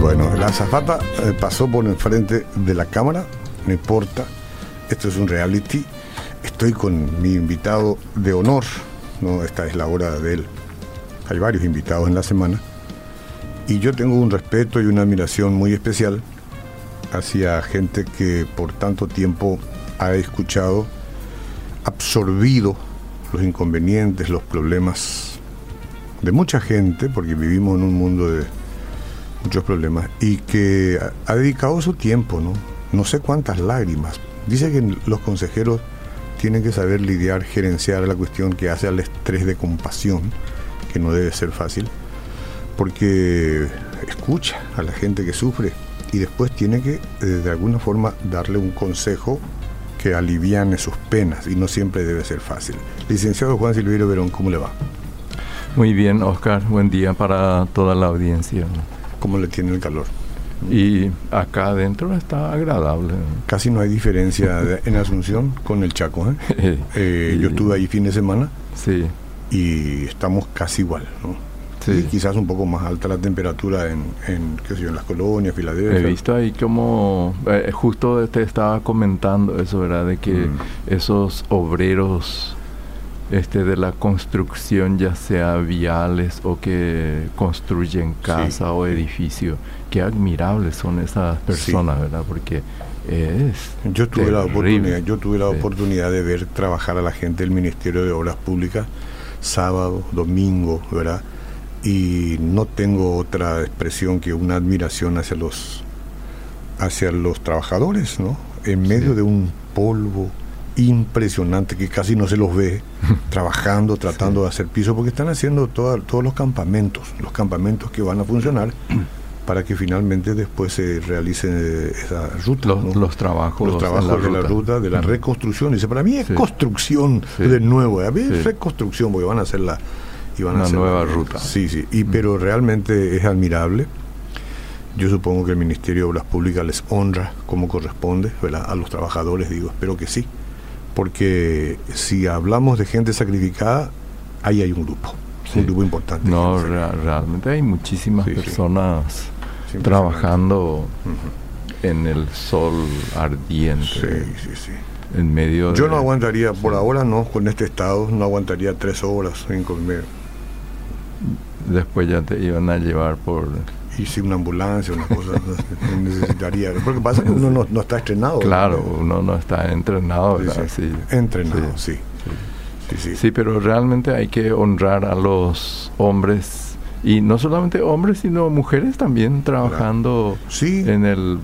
Bueno, la azafata eh, pasó por enfrente de la cámara, no importa, esto es un reality. Estoy con mi invitado de honor, no, esta es la hora de él. Hay varios invitados en la semana. Y yo tengo un respeto y una admiración muy especial hacia gente que por tanto tiempo ha escuchado, absorbido los inconvenientes, los problemas de mucha gente, porque vivimos en un mundo de muchos problemas, y que ha dedicado su tiempo, ¿no? No sé cuántas lágrimas. Dice que los consejeros tienen que saber lidiar, gerenciar la cuestión que hace al estrés de compasión, que no debe ser fácil, porque escucha a la gente que sufre y después tiene que de alguna forma darle un consejo que aliviane sus penas y no siempre debe ser fácil. Licenciado Juan Silverio Verón, ¿cómo le va? Muy bien, Oscar. Buen día para toda la audiencia. ¿Cómo le tiene el calor? Y acá adentro está agradable. Casi no hay diferencia en Asunción con el Chaco. ¿eh? Eh, yo estuve ahí fin de semana. Sí. Y estamos casi igual, ¿no? Sí. quizás un poco más alta la temperatura en, en, qué sé yo, en las colonias, Filadelfia. He visto ahí como, eh, justo te estaba comentando eso, ¿verdad? De que mm. esos obreros este, de la construcción, ya sea viales o que construyen casa o edificio, qué admirables son esas personas, ¿verdad? Porque es yo tuve la oportunidad yo tuve la oportunidad de ver trabajar a la gente del Ministerio de Obras Públicas sábado domingo verdad y no tengo otra expresión que una admiración hacia los hacia los trabajadores, ¿no? En medio de un polvo impresionante que casi no se los ve trabajando, tratando de hacer piso, porque están haciendo todos los campamentos, los campamentos que van a funcionar para que finalmente después se realicen esa ruta. Los, trabajos. Los trabajos de la ruta, de la reconstrucción. Dice, para mí es construcción de nuevo, a mí es reconstrucción, porque van a hacer la una nueva ruta. Sí, sí, y, pero realmente es admirable. Yo supongo que el Ministerio de Obras Públicas les honra como corresponde, A los trabajadores, digo, espero que sí. Porque si hablamos de gente sacrificada, ahí hay un grupo, un grupo importante. No, realmente hay muchísimas personas trabajando en el sol ardiente. Sí, sí, sí. En medio Yo no aguantaría, por ahora no, con este estado, no aguantaría tres horas en comer después ya te iban a llevar por y si una ambulancia una cosa necesitaría. Porque pasa que uno no, está entrenado claro uno no está entrenado sí, entrenado sí. Sí. sí pero realmente hay que honrar a los hombres y no solamente hombres sino mujeres también trabajando en el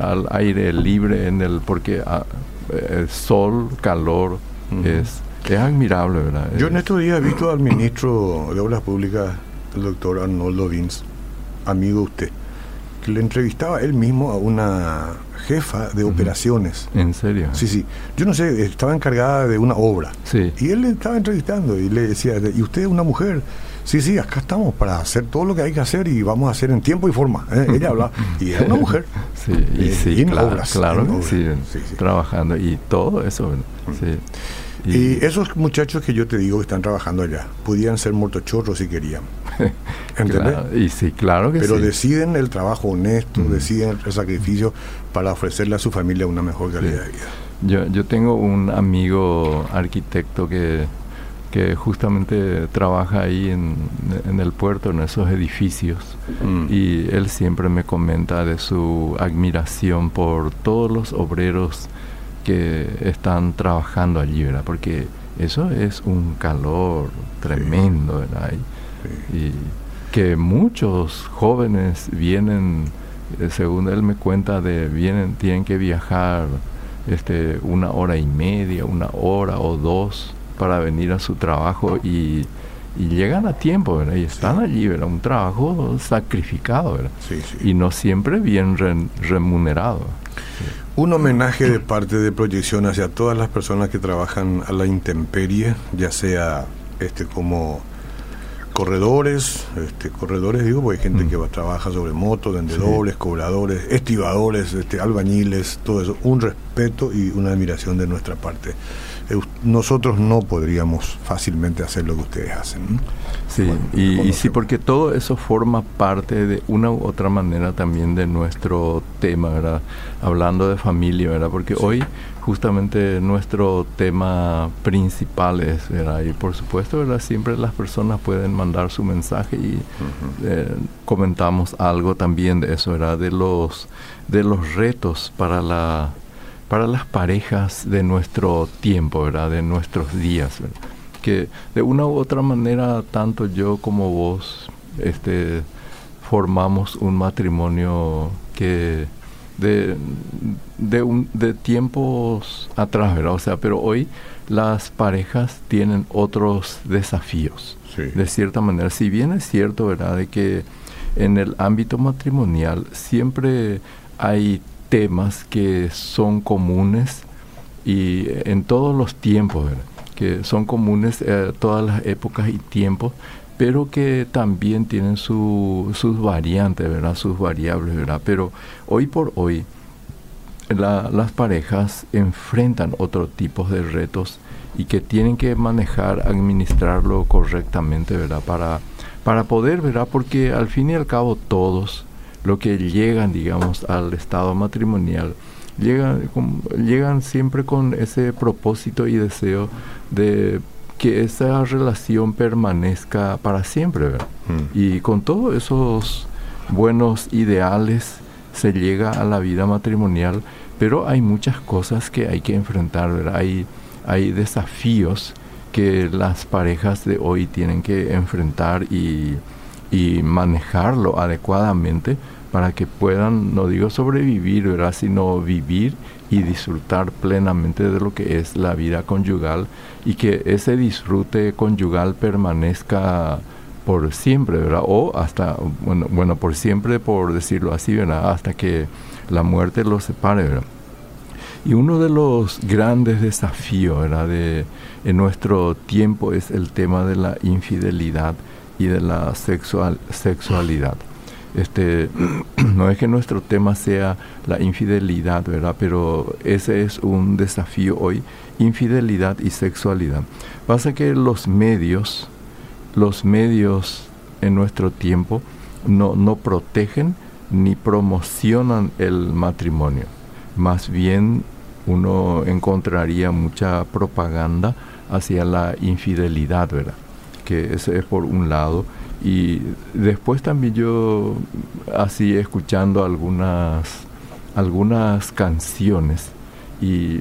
al aire libre en el porque el ah, eh, sol calor es es admirable, ¿verdad? Yo en estos días he visto al ministro de Obras Públicas, el doctor Arnoldo Vins, amigo de usted, que le entrevistaba él mismo a una jefa de operaciones. ¿En serio? Sí, sí. Yo no sé, estaba encargada de una obra. Sí. Y él le estaba entrevistando y le decía, ¿y usted es una mujer? Sí, sí, acá estamos para hacer todo lo que hay que hacer y vamos a hacer en tiempo y forma. ¿eh? Ella habla, y es una mujer. Sí, y eh, sí, claro, claro sí, trabajando y todo eso. Sí. Y, esos muchachos que yo te digo que están trabajando allá, podían ser motochorros si querían. ¿Entendés? y sí, claro que Pero deciden el trabajo honesto, mm. deciden el sacrificio para ofrecerle a su familia una mejor calidad de vida. Yo, yo tengo un amigo arquitecto que, que justamente trabaja ahí en, en, el puerto, en esos edificios, mm. y él siempre me comenta de su admiración por todos los obreros que están trabajando allí, ¿verdad? Porque eso es un calor tremendo, ¿verdad? Y, que muchos jóvenes vienen, eh, según él me cuenta, de vienen, tienen que viajar este, una hora y media, una hora o dos para venir a su trabajo y, llegan a tiempo, ¿verdad? Y están allí, ¿verdad? Un trabajo sacrificado, ¿verdad? Y no siempre bien remunerado. Un homenaje de parte de Proyección hacia todas las personas que trabajan a la intemperie, ya sea este como corredores, este, corredores digo, porque hay gente mm. que trabaja sobre motos, vendedores, cobradores, estibadores, este, albañiles, todo eso, un respeto y una admiración de nuestra parte. Eh, nosotros no podríamos fácilmente hacer lo que ustedes hacen. Sí, y, sí, porque todo eso forma parte de una u otra manera también de nuestro tema, ¿verdad? Hablando de familia, ¿verdad? Porque hoy justamente nuestro tema principal es, ¿verdad? Y por supuesto, ¿verdad? Siempre las personas pueden mandar su mensaje y eh, comentamos algo también de eso, ¿verdad? De los, de los retos para la para las parejas de nuestro tiempo, ¿verdad? De nuestros días, ¿verdad? que de una u otra manera tanto yo como vos este formamos un matrimonio que de, de, un, de tiempos atrás, ¿verdad? O sea, pero hoy las parejas tienen otros desafíos. De cierta manera, si bien es cierto, ¿verdad? De que en el ámbito matrimonial siempre hay temas que son comunes y en todos los tiempos, que son comunes eh, todas las épocas y tiempos, pero que también tienen sus variantes, ¿verdad? sus variables, ¿verdad? Pero hoy por hoy las parejas enfrentan otro tipo de retos y que tienen que manejar, administrarlo correctamente, ¿verdad? Para, para poder, ¿verdad? Porque al fin y al cabo todos lo que llegan, digamos, al estado matrimonial, llegan, llegan siempre con ese propósito y deseo de que esa relación permanezca para siempre. Mm. Y con todos esos buenos ideales se llega a la vida matrimonial, pero hay muchas cosas que hay que enfrentar, Hay, hay desafíos que las parejas de hoy tienen que enfrentar y, y manejarlo adecuadamente para que puedan, no digo sobrevivir, ¿verdad? sino vivir y disfrutar plenamente de lo que es la vida conyugal y que ese disfrute conyugal permanezca por siempre, ¿verdad? O hasta, bueno, bueno, por siempre, por decirlo así, ¿verdad? Hasta que la muerte los separe, ¿verdad? Y uno de los grandes desafíos. De, en nuestro tiempo es el tema de la infidelidad y de la sexual, sexualidad este no es que nuestro tema sea la infidelidad, ¿verdad? Pero ese es un desafío hoy, infidelidad y sexualidad. Pasa que los medios, los medios en nuestro tiempo no, no protegen ni promocionan el matrimonio. Más bien uno encontraría mucha propaganda hacia la infidelidad, ¿verdad? Que ese es por un lado y después también yo, así escuchando algunas, algunas canciones, y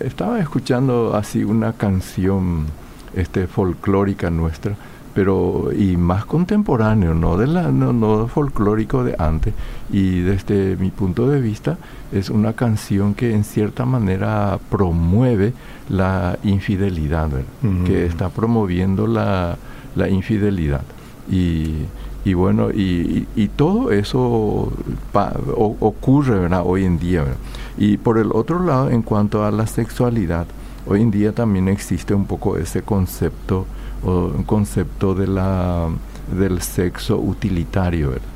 estaba escuchando así una canción este, folclórica nuestra, pero y más contemporáneo, no de la no, no folclórico de antes y desde mi punto de vista es una canción que en cierta manera promueve la infidelidad, que está promoviendo la, la infidelidad. Y, y bueno, y, y, todo eso ocurre ¿verdad? hoy en día. Y por el otro lado, en cuanto a la sexualidad, hoy en día también existe un poco ese concepto, o, un concepto de la, del sexo utilitario. ¿verdad?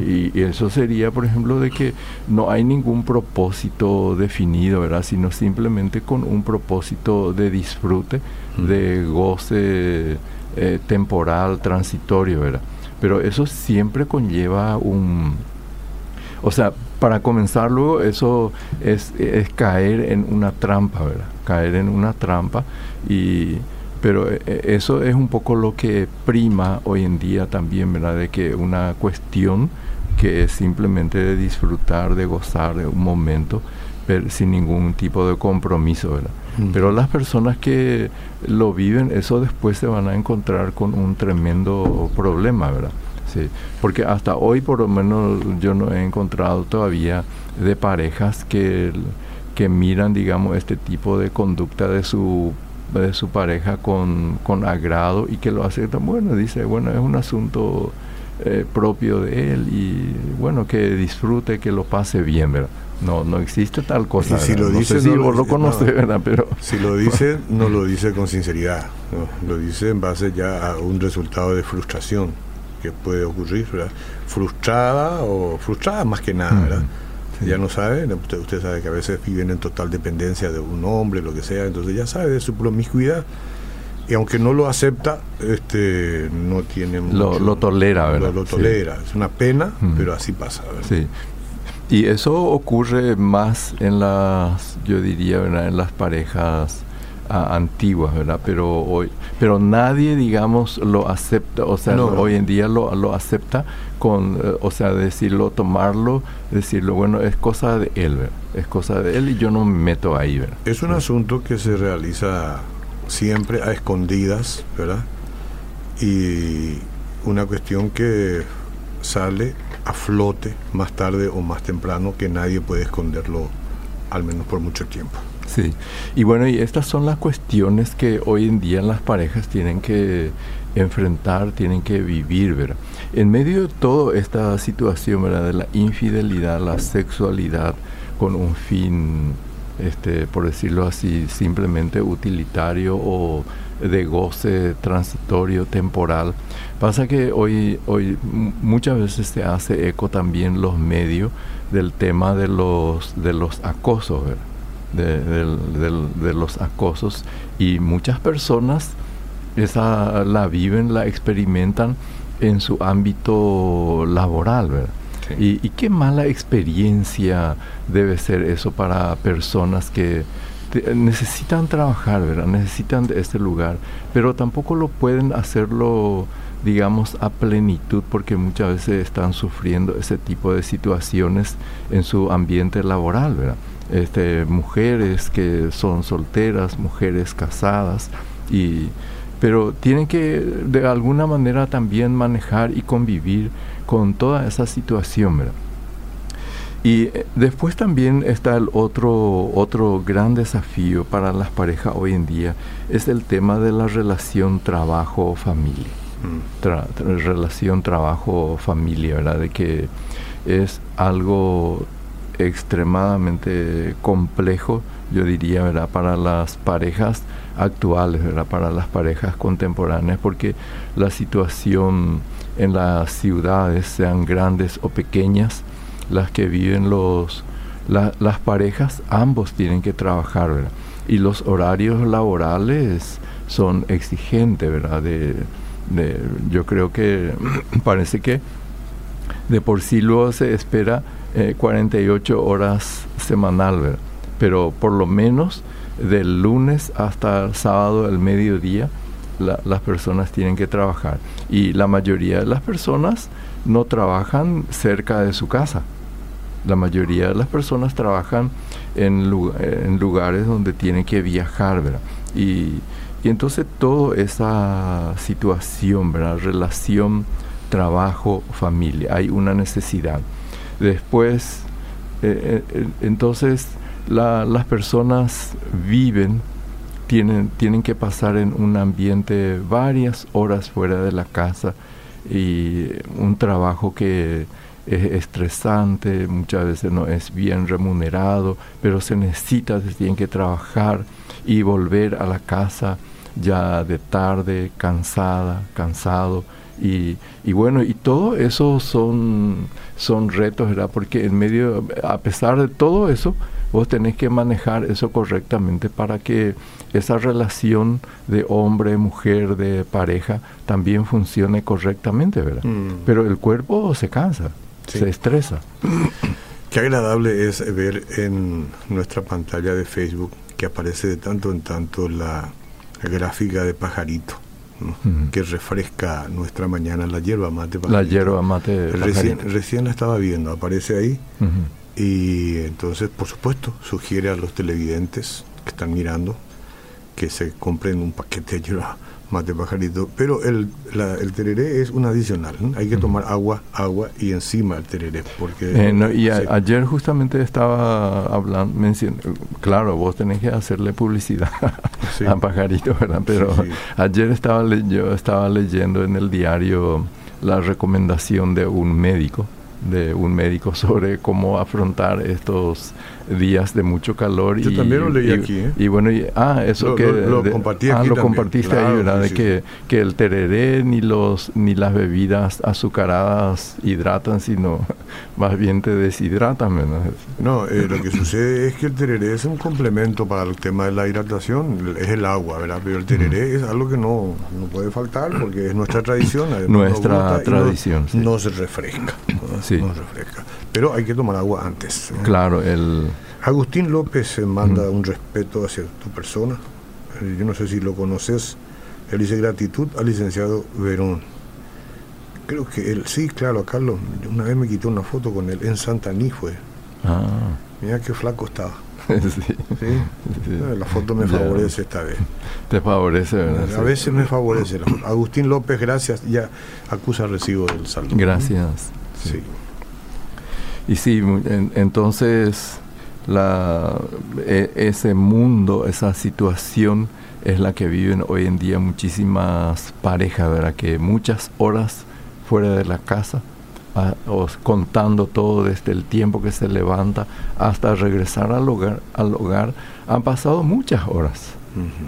Y, eso sería, por ejemplo, de que no hay ningún propósito definido, ¿verdad? Sino simplemente con un propósito de disfrute, mm. de goce eh, temporal, transitorio, ¿verdad? Pero eso siempre conlleva un... O sea, para comenzar luego, eso es, es caer en una trampa, ¿verdad? Caer en una trampa y pero eh, eh, eso es un poco lo que prima hoy en día también, ¿verdad? De que una cuestión que es simplemente de disfrutar, de gozar de un momento, pero sin ningún tipo de compromiso, ¿verdad? Pero las personas que lo viven, eso después se van a encontrar con un tremendo problema, ¿verdad? Sí, porque hasta hoy por lo menos yo no he encontrado todavía de parejas que, que miran, digamos, este tipo de conducta de su de su pareja con, con agrado y que lo aceptan. Bueno, dice, bueno, es un asunto eh, propio de él y bueno, que disfrute, que lo pase bien, ¿verdad? No, no existe tal cosa. si lo dice, no lo, lo conoce, ¿verdad? Pero si lo dice, no lo dice con sinceridad, lo dice en base ya a un resultado de frustración que puede ocurrir, ¿verdad? Frustrada o frustrada más que nada, ¿verdad? Ya no sabe, usted, usted sabe que a veces viven en total dependencia de un hombre, lo que sea, entonces ya sabe de su promiscuidad y aunque no lo acepta, este no tiene mucho, lo, tolera, ¿verdad? Lo, tolera, es una pena, pero así pasa. ¿verdad? Sí. Y eso ocurre más en las, yo diría, en las parejas antiguas, ¿verdad? Pero hoy, pero nadie, digamos, lo acepta, o sea, hoy en día lo, lo acepta con, eh, o sea, decirlo, tomarlo, decirlo, bueno, es cosa de él, ¿verdad? Es cosa de él y yo no me meto ahí, ¿verdad? Es un asunto que se realiza siempre a escondidas, ¿verdad? Y una cuestión que sale a flote más tarde o más temprano que nadie puede esconderlo, al menos por mucho tiempo. Sí, y bueno, y estas son las cuestiones que hoy en día las parejas tienen que enfrentar, tienen que vivir, ¿verdad? En medio de toda esta situación, ¿verdad? De la infidelidad, la sexualidad con un fin este, por decirlo así, simplemente utilitario o de goce transitorio, temporal. Pasa que hoy, hoy muchas veces se hace eco también los medios del tema de los, de los acosos, de, de, los acosos y muchas personas esa la viven, la experimentan en su ámbito laboral, ¿verdad? Y, qué mala experiencia debe ser eso para personas que necesitan trabajar, ¿verdad? Necesitan de este lugar, pero tampoco lo pueden hacerlo digamos, a plenitud porque muchas veces están sufriendo ese tipo de situaciones en su ambiente laboral, ¿verdad? Este, mujeres que son solteras, mujeres casadas, y, pero tienen que de alguna manera también manejar y convivir con toda esa situación, ¿verdad? Y eh, después también está el otro, otro gran desafío para las parejas hoy en día, es el tema de la relación trabajo-familia. Mm. relación trabajo-familia, ¿verdad? De que es algo extremadamente complejo, yo diría, ¿verdad? Para las parejas actuales, ¿verdad? Para las parejas contemporáneas, porque la situación en las ciudades, sean grandes o pequeñas, las que viven los, las parejas, ambos tienen que trabajar, ¿verdad? Y los horarios laborales son exigentes, ¿verdad? Yo creo que parece que de por sí luego se espera 48 eh, horas semanal, ¿verdad? Pero por lo menos del lunes hasta el sábado, el mediodía, las personas tienen que trabajar. Y la mayoría de las personas no trabajan cerca de su casa. La mayoría de las personas trabajan en, en lugares donde tienen que viajar. Y, y entonces toda esa situación, ¿verdad? Relación, trabajo, familia, hay una necesidad. Después, eh, eh, entonces las personas viven tienen, tienen que pasar en un ambiente varias horas fuera de la casa y un trabajo que es estresante, muchas veces no es bien remunerado, pero se necesita, se tienen que trabajar y volver a la casa ya de tarde, cansada, cansado. Y, y bueno, y todo eso son, son retos, ¿verdad? Porque en medio, a pesar de todo eso, vos tenés que manejar eso correctamente para que esa relación de hombre, mujer, de pareja también funcione correctamente, ¿verdad? Mm. Pero el cuerpo se cansa, se estresa. Qué agradable es ver en nuestra pantalla de Facebook que aparece de tanto en tanto la gráfica de pajarito. Que refresca nuestra mañana la hierba mate. La hierba mate. Recién, recién, la estaba viendo, aparece ahí. Y entonces, por supuesto, sugiere a los televidentes que están mirando que se compren un paquete de hierba mate pajarito, pero el, el tereré es un adicional, hay que tomar agua, agua y encima el tereré. Porque, eh, y ayer justamente estaba hablando, claro, vos tenés que hacerle publicidad a pajarito, ¿verdad? Pero ayer estaba yo estaba leyendo en el diario la recomendación de un médico de un médico sobre cómo afrontar estos días de mucho calor. Yo también lo leí aquí. ¿eh? Y bueno, ah, eso que... Lo, compartí ah, lo compartiste ahí, ¿verdad? de que, que el tereré ni, los, ni las bebidas azucaradas hidratan, sino más bien te deshidratan. ¿verdad? No, eh, lo que sucede es que el tereré es un complemento para el tema de la hidratación, es el agua, ¿verdad? Pero el tereré es algo que no, no puede faltar porque es nuestra tradición. Nuestra tradición. No, se refresca. Sí. No refresca. Pero hay que tomar agua antes. Claro, el... Agustín López manda un respeto hacia tu persona. Eh, yo no sé si lo conoces. Él dice gratitud al licenciado Verón. Creo que él, sí, claro, Carlos. Una vez me quitó una foto con él en Santaní fue. Ah. Mira qué flaco estaba. sí. La foto me favorece esta vez. Te favorece, ¿verdad? A veces me favorece. Agustín López, gracias. Ya acusa recibo del saldo. Gracias. Sí. Y sí, entonces e, ese mundo, esa situación es la que viven hoy en día muchísimas parejas, ¿verdad? Que muchas horas fuera de la casa, contando todo desde el tiempo que se levanta hasta regresar al hogar, al hogar han pasado muchas horas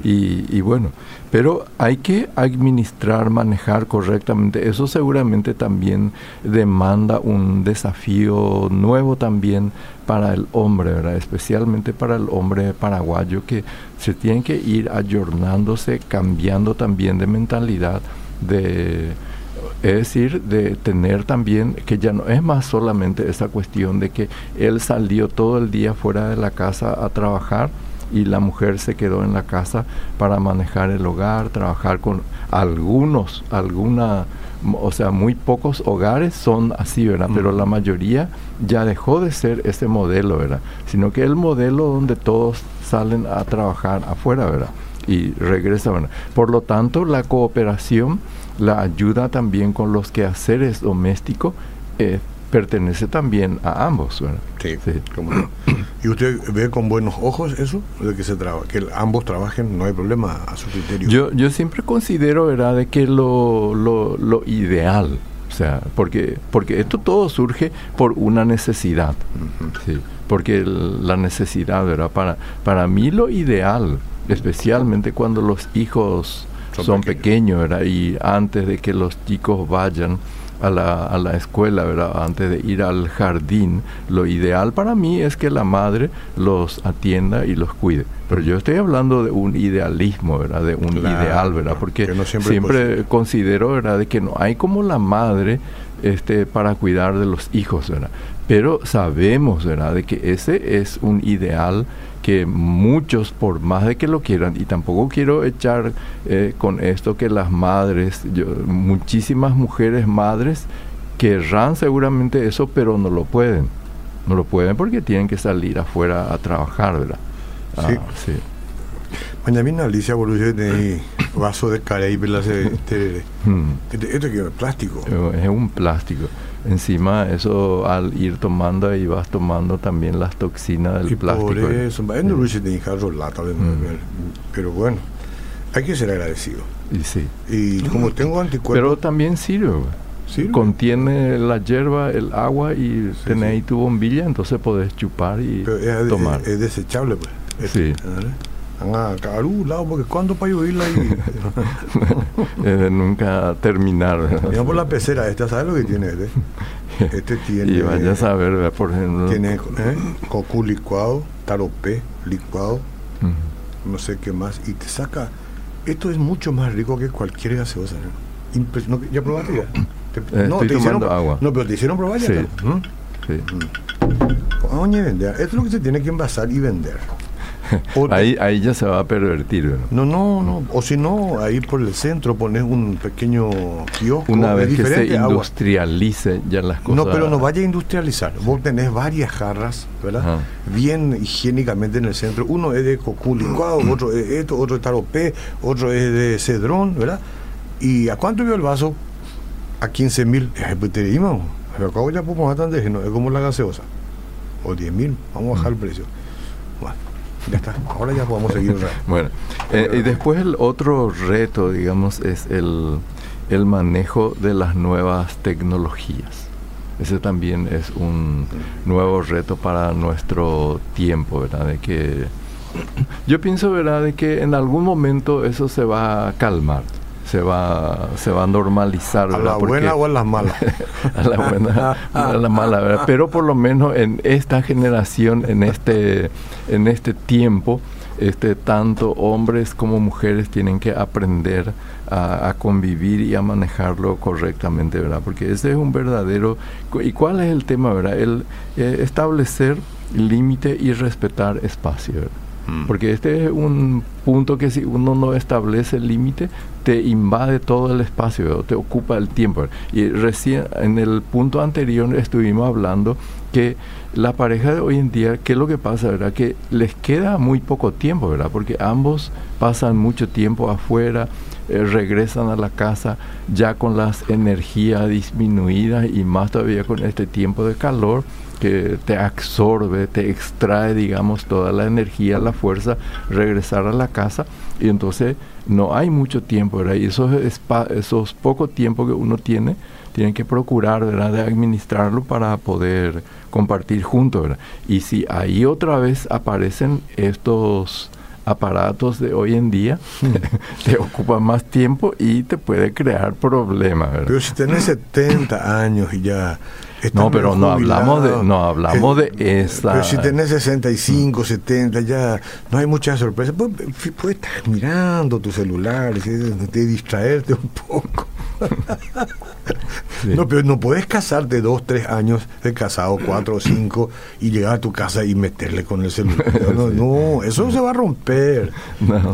y, bueno, pero hay que administrar, manejar correctamente. Eso seguramente también demanda un desafío nuevo también para el hombre, ¿verdad? especialmente para el hombre paraguayo que se tiene que ir ayornándose, cambiando también de mentalidad, de es decir, de tener también que ya no es más solamente esa cuestión de que él salió todo el día fuera de la casa a trabajar, y la mujer se quedó en la casa para manejar el hogar, trabajar con algunos, alguna, o sea, muy pocos hogares son así, ¿verdad? Pero la mayoría ya dejó de ser ese modelo, ¿verdad? Sino que el modelo donde todos salen a trabajar afuera, ¿verdad? Y regresan, Por lo tanto, la cooperación, la ayuda también con los quehaceres domésticos, eh, pertenece también a ambos. ¿verdad? Sí, ¿Y usted ve con buenos ojos eso? De que, se traba, que ambos trabajen, no hay problema a su criterio. Yo, yo siempre considero, ¿verdad?, de que lo, lo, lo ideal, o sea, porque, porque esto todo surge por una necesidad. sí, porque la necesidad, ¿verdad? Para, para mí lo ideal, especialmente cuando los hijos son, pequeños, ¿verdad? Y antes de que los chicos vayan a la, a la escuela, ¿verdad? Antes de ir al jardín, lo ideal para mí es que la madre los atienda y los cuide. Pero yo estoy hablando de un idealismo, ¿verdad? De un ideal, ¿verdad? Porque siempre, considero, ¿verdad? De que no hay como la madre este, para cuidar de los hijos, ¿verdad? Pero sabemos, ¿verdad? De que ese es un ideal que muchos, por más de que lo quieran, y tampoco quiero echar eh, con esto que las madres, yo, muchísimas mujeres madres querrán seguramente eso, pero no lo pueden. No lo pueden porque tienen que salir afuera a trabajar, ¿verdad? Ah, sí. Mañana Alicia Borussia tiene vaso de Caribe, este, este, este, que es plástico. Es un plástico encima eso al ir tomando ahí vas tomando también las toxinas del plástico. Por eso, pero bueno, hay que ser agradecido. Y sí. Y como tengo anticuerpos. Pero también sirve. Contiene la hierba, el agua y tenés ahí tu bombilla, entonces podés chupar y tomar. Es, desechable, pues. sí a cada lado, porque cuando para lloverla ahí. de nunca terminar. Mira por la pecera esta, ¿sabes lo que tiene este? Este tiene. y vaya a saber, por ejemplo. Tiene ¿eh? cocu licuado, taropé licuado, no sé qué más, y te saca. Esto es mucho más rico que cualquier gaseosa. ¿no? ¿Ya probaste ya? Eh, no, te hicieron, agua. No, pero te hicieron probar ya. Sí. ¿Mm? sí. Mm. Esto es lo que se tiene que envasar y vender ahí, ahí ya se va a pervertir. ¿no? No, no, O si no, ahí por el centro pones un pequeño kiosco. Una vez que se industrialice ya las cosas. No, pero no vaya a industrializar. Vos tenés varias jarras, ¿verdad? Bien higiénicamente en el centro. Uno es de cocu licuado, otro es esto, otro es taropé, otro es de cedrón, ¿verdad? ¿Y a cuánto vio el vaso? A 15 mil. Te dimos. Pero acabo ya podemos tan de, es como la gaseosa. O 10 mil. Vamos a bajar el precio. Bueno. Ya está, ahora ya podemos seguir. bueno, eh, y después el otro reto, digamos, es el, el manejo de las nuevas tecnologías. Ese también es un nuevo reto para nuestro tiempo, ¿verdad? De que yo pienso, ¿verdad?, de que en algún momento eso se va a calmar, se va, se va a normalizar. ¿A la buena o a la mala? a la buena a la mala, ¿verdad? Pero por lo menos en esta generación, en este, en este tiempo, este, tanto hombres como mujeres tienen que aprender a, convivir y a manejarlo correctamente, ¿verdad? Porque ese es un verdadero... ¿Y cuál es el tema, verdad? El eh, establecer límite y respetar espacio, ¿verdad? Mm. Porque este es un punto que si uno no establece el límite, te invade todo el espacio, te ocupa el tiempo. Y recién en el punto anterior estuvimos hablando que la pareja de hoy en día, ¿qué es lo que pasa? ¿verdad? Que les queda muy poco tiempo, ¿verdad? Porque ambos pasan mucho tiempo afuera, eh, regresan a la casa ya con las energías disminuidas y más todavía con este tiempo de calor que te absorbe, te extrae, digamos, toda la energía, la fuerza, regresar a la casa y entonces no hay mucho tiempo, ¿verdad? Y esos, esos poco tiempo que uno tiene, tienen que procurar, ¿verdad?, de administrarlo para poder compartir juntos, ¿verdad? Y si ahí otra vez aparecen estos aparatos de hoy en día hmm. te ocupan más tiempo y te puede crear problemas, ¿verdad? Pero si tenés 70 años y ya no, pero no hablamos de, no hablamos de esa. Pero si tenés 65, 70, ya no hay mucha sorpresa. Puedes, puedes estar mirando tu celular, te distraerte un poco. No, pero no puedes casarte dos, tres años de casado, cuatro o cinco, y llegar a tu casa y meterle con el celular. No, no eso se va a romper.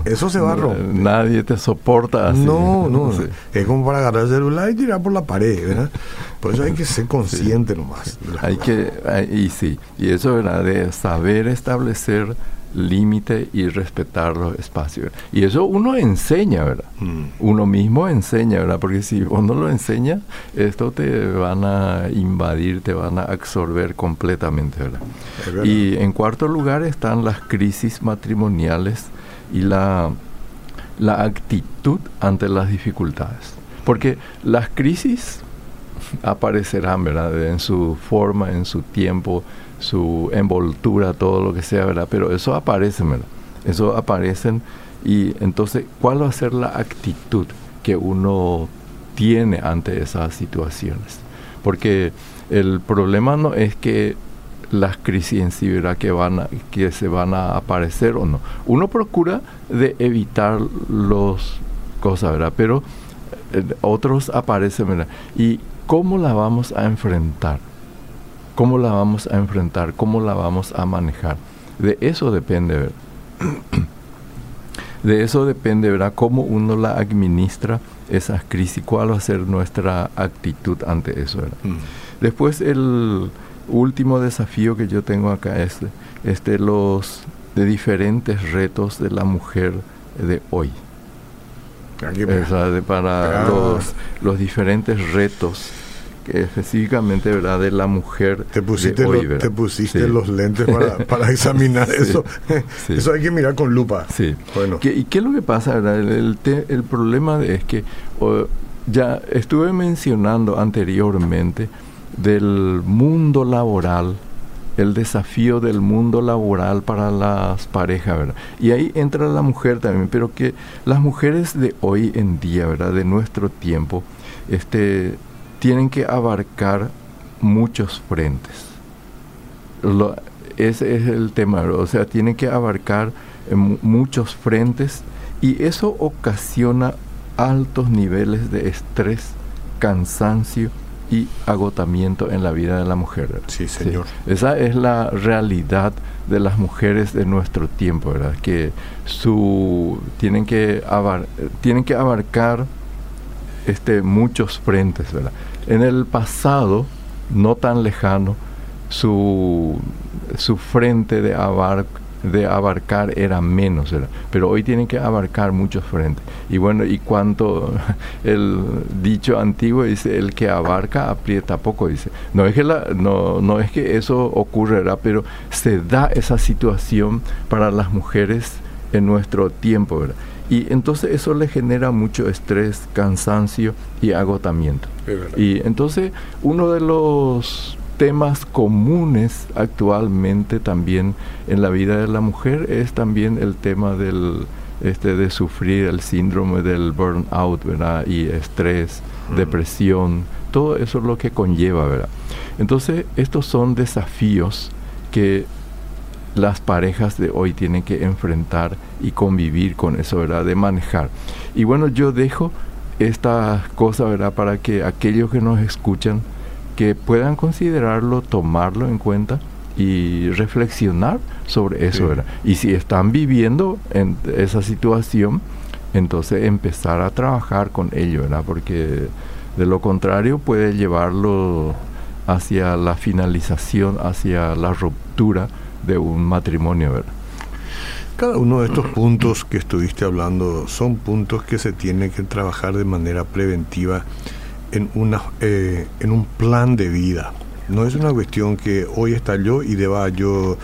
eso se va a romper. Nadie te soporta así. No, no. Es como para agarrar el celular y tirar por la pared, ¿verdad? Por eso hay que ser consciente nomás. Hay que, y sí, y eso, ¿verdad? De saber establecer límite y respetar los espacios. Y eso uno enseña, ¿verdad? Mm. Uno mismo enseña, ¿verdad? Porque si uno lo enseña, esto te van a invadir, te van a absorber completamente, ¿verdad? Y en cuarto lugar están las crisis matrimoniales y la, la actitud ante las dificultades. Porque las crisis aparecerán, ¿verdad? En su forma, en su tiempo, su envoltura, todo lo que sea, ¿verdad? Pero eso aparece, ¿verdad? Eso aparecen y entonces, ¿cuál va a ser la actitud que uno tiene ante esas situaciones? Porque el problema no es que las crisis en sí, ¿verdad? Que, van a, que se van a aparecer o no. Uno procura de evitar los cosas, ¿verdad? Pero eh, otros aparecen, ¿verdad? Y ¿cómo la vamos a enfrentar? ¿Cómo la vamos a enfrentar? ¿Cómo la vamos a manejar? De eso depende, ¿verdad? De eso depende, ¿verdad? Cómo uno la administra esas crisis, cuál va a ser nuestra actitud ante eso, ¿verdad? Mm. Después el último desafío que yo tengo acá es este, los de diferentes retos de la mujer de hoy. para los, los diferentes retos específicamente verdad de la mujer te pusiste, te pusiste los lentes para, examinar eso. eso hay que mirar con lupa. Sí. Bueno. Y qué es lo que pasa verdad el, el, problema es que ya estuve mencionando anteriormente del mundo laboral el desafío del mundo laboral para las parejas, ¿verdad? Y ahí entra la mujer también, pero que las mujeres de hoy en día, ¿verdad? De nuestro tiempo, este, tienen que abarcar muchos frentes. ese es el tema, o sea, tienen que abarcar eh, muchos frentes y eso ocasiona altos niveles de estrés, cansancio y agotamiento en la vida de la mujer. Sí, señor. Esa es la realidad de las mujeres de nuestro tiempo, ¿verdad? Que su tienen que tienen que abarcar este, muchos frentes. ¿verdad? En el pasado, no tan lejano, su, su frente de, de abarcar era menos, pero hoy tienen que abarcar muchos frentes. Y bueno, y cuanto el dicho antiguo dice, el que abarca aprieta poco, dice. No es que, la, no, no es que eso ocurrirá, pero se da esa situación para las mujeres en nuestro tiempo, ¿verdad? Y entonces eso le genera mucho estrés, cansancio y agotamiento. Y entonces uno de los temas comunes actualmente también en la vida de la mujer es también el tema del este de sufrir el síndrome del burnout, ¿verdad? Y estrés, depresión, todo eso es lo que conlleva, ¿verdad? Entonces, estos son desafíos que las parejas de hoy tienen que enfrentar y convivir con eso, ¿verdad? De manejar. Y bueno, yo dejo esta cosa, ¿verdad? Para que aquellos que nos escuchan, que puedan considerarlo, tomarlo en cuenta y reflexionar sobre eso, ¿verdad? Y si están viviendo en esa situación, entonces empezar a trabajar con ello, ¿verdad? Porque de lo contrario puede llevarlo hacia la finalización, hacia la ruptura de un matrimonio, ¿verdad? Cada uno de estos puntos que estuviste hablando son puntos que se tienen que trabajar de manera preventiva en, una, eh, en un plan de vida. No es una cuestión que hoy estalló y deba yo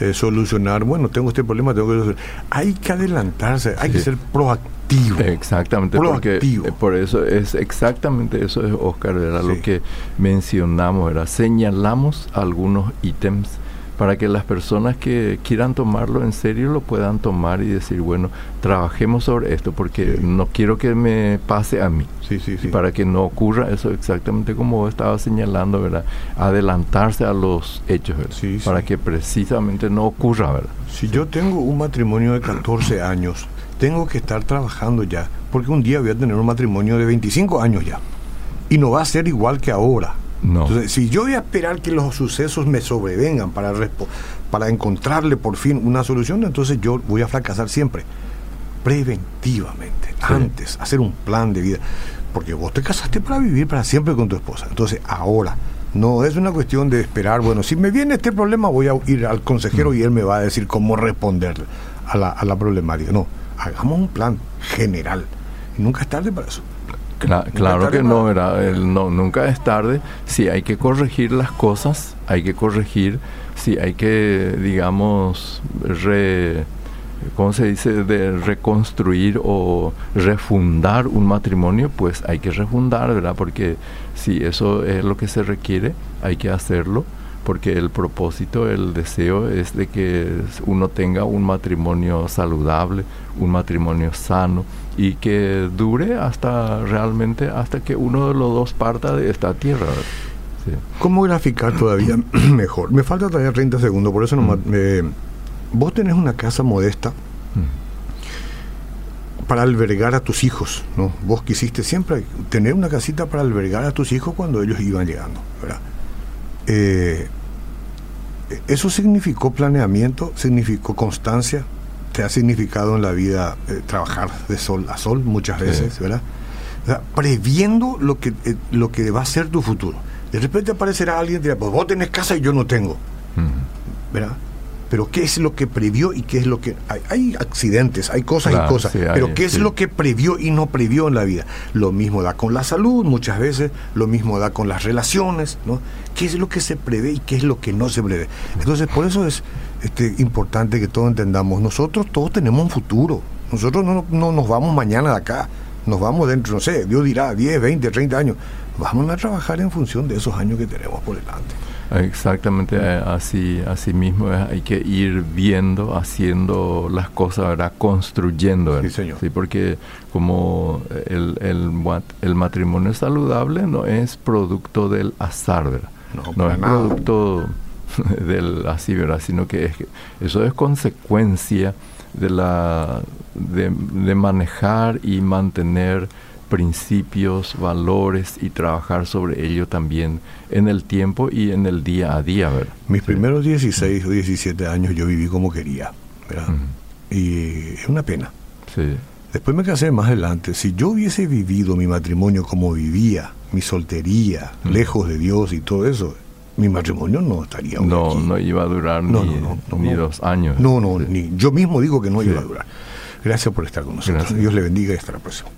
eh, solucionar, bueno, tengo este problema, tengo que solucionar. Hay que adelantarse, hay que ser proactivo. Exactamente, proactivo. porque eh, por eso es exactamente eso es Oscar, era lo que mencionamos, era señalamos algunos ítems para que las personas que quieran tomarlo en serio lo puedan tomar y decir, bueno, trabajemos sobre esto porque no quiero que me pase a mí. Sí, sí, sí. para que no ocurra eso exactamente como estaba señalando, ¿verdad? Adelantarse a los hechos, para que precisamente no ocurra, ¿verdad? Si yo tengo un matrimonio de 14 años, tengo que estar trabajando ya, porque un día voy a tener un matrimonio de 25 años ya. Y no va a ser igual que ahora. Entonces, si yo voy a esperar que los sucesos me sobrevengan para, para encontrarle por fin una solución, entonces yo voy a fracasar siempre. Preventivamente, antes, hacer un plan de vida. Porque vos te casaste para vivir para siempre con tu esposa. Entonces, ahora, no es una cuestión de esperar, bueno, si me viene este problema, voy a ir al consejero y él me va a decir cómo responder a la, a la problemática. No, hagamos un plan general. Y nunca es tarde para eso claro que no, era el, no, nunca es tarde. Si hay que corregir las cosas, hay que corregir. Si hay que, digamos, re, ¿cómo se dice? De reconstruir o refundar un matrimonio, pues hay que refundar, ¿verdad? Porque si eso es lo que se requiere, hay que hacerlo porque el propósito, el deseo es de que uno tenga un matrimonio saludable, un matrimonio sano y que dure hasta realmente hasta que uno de los dos parta de esta tierra. ¿Cómo graficar todavía mejor? Me falta todavía 30 segundos, por eso nomás, mm. vos tenés una casa modesta mm. para albergar a tus hijos, ¿no? Vos quisiste siempre tener una casita para albergar a tus hijos cuando ellos iban llegando, ¿verdad? Eh, eso significó planeamiento, significó constancia, te ha significado en la vida eh, trabajar de sol a sol muchas veces, ¿verdad? previendo lo que, eh, lo que va a ser tu futuro. De repente aparecerá alguien y dirá, pues vos tenés casa y yo no tengo. ¿Verdad? pero qué es lo que previó y qué es lo que... Hay, accidentes, hay cosas y cosas, pero qué es lo que previó y no previó en la vida. Lo mismo da con la salud muchas veces, lo mismo da con las relaciones, ¿no? ¿Qué es lo que se prevé y qué es lo que no se prevé? Entonces, por eso es este, importante que todos entendamos, nosotros todos tenemos un futuro, nosotros no, no nos vamos mañana de acá, nos vamos dentro, no sé, Dios dirá 10, 20, 30 años, vamos a trabajar en función de esos años que tenemos por delante. Exactamente, eh, así, así mismo hay que ir viendo, haciendo las cosas, ¿verdad? Construyendo. Sí, señor. Sí, porque como el, el, el, matrimonio saludable no es producto del azar, ¿verdad? No, es producto del así, ¿verdad? Sino que es, eso es consecuencia de la de, de manejar y mantener principios, valores y trabajar sobre ello también en el tiempo y en el día a día, ¿verdad? Mis primeros 16 o 17 años yo viví como quería, ¿verdad? Y es una pena. Sí. Después me casé más adelante. Si yo hubiese vivido mi matrimonio como vivía, mi soltería, lejos de Dios y todo eso, mi matrimonio no estaría No, no iba a durar ni, ni dos años. No, no, ni, yo mismo digo que no iba a durar. Gracias por estar con nosotros. Dios le bendiga y hasta la próxima.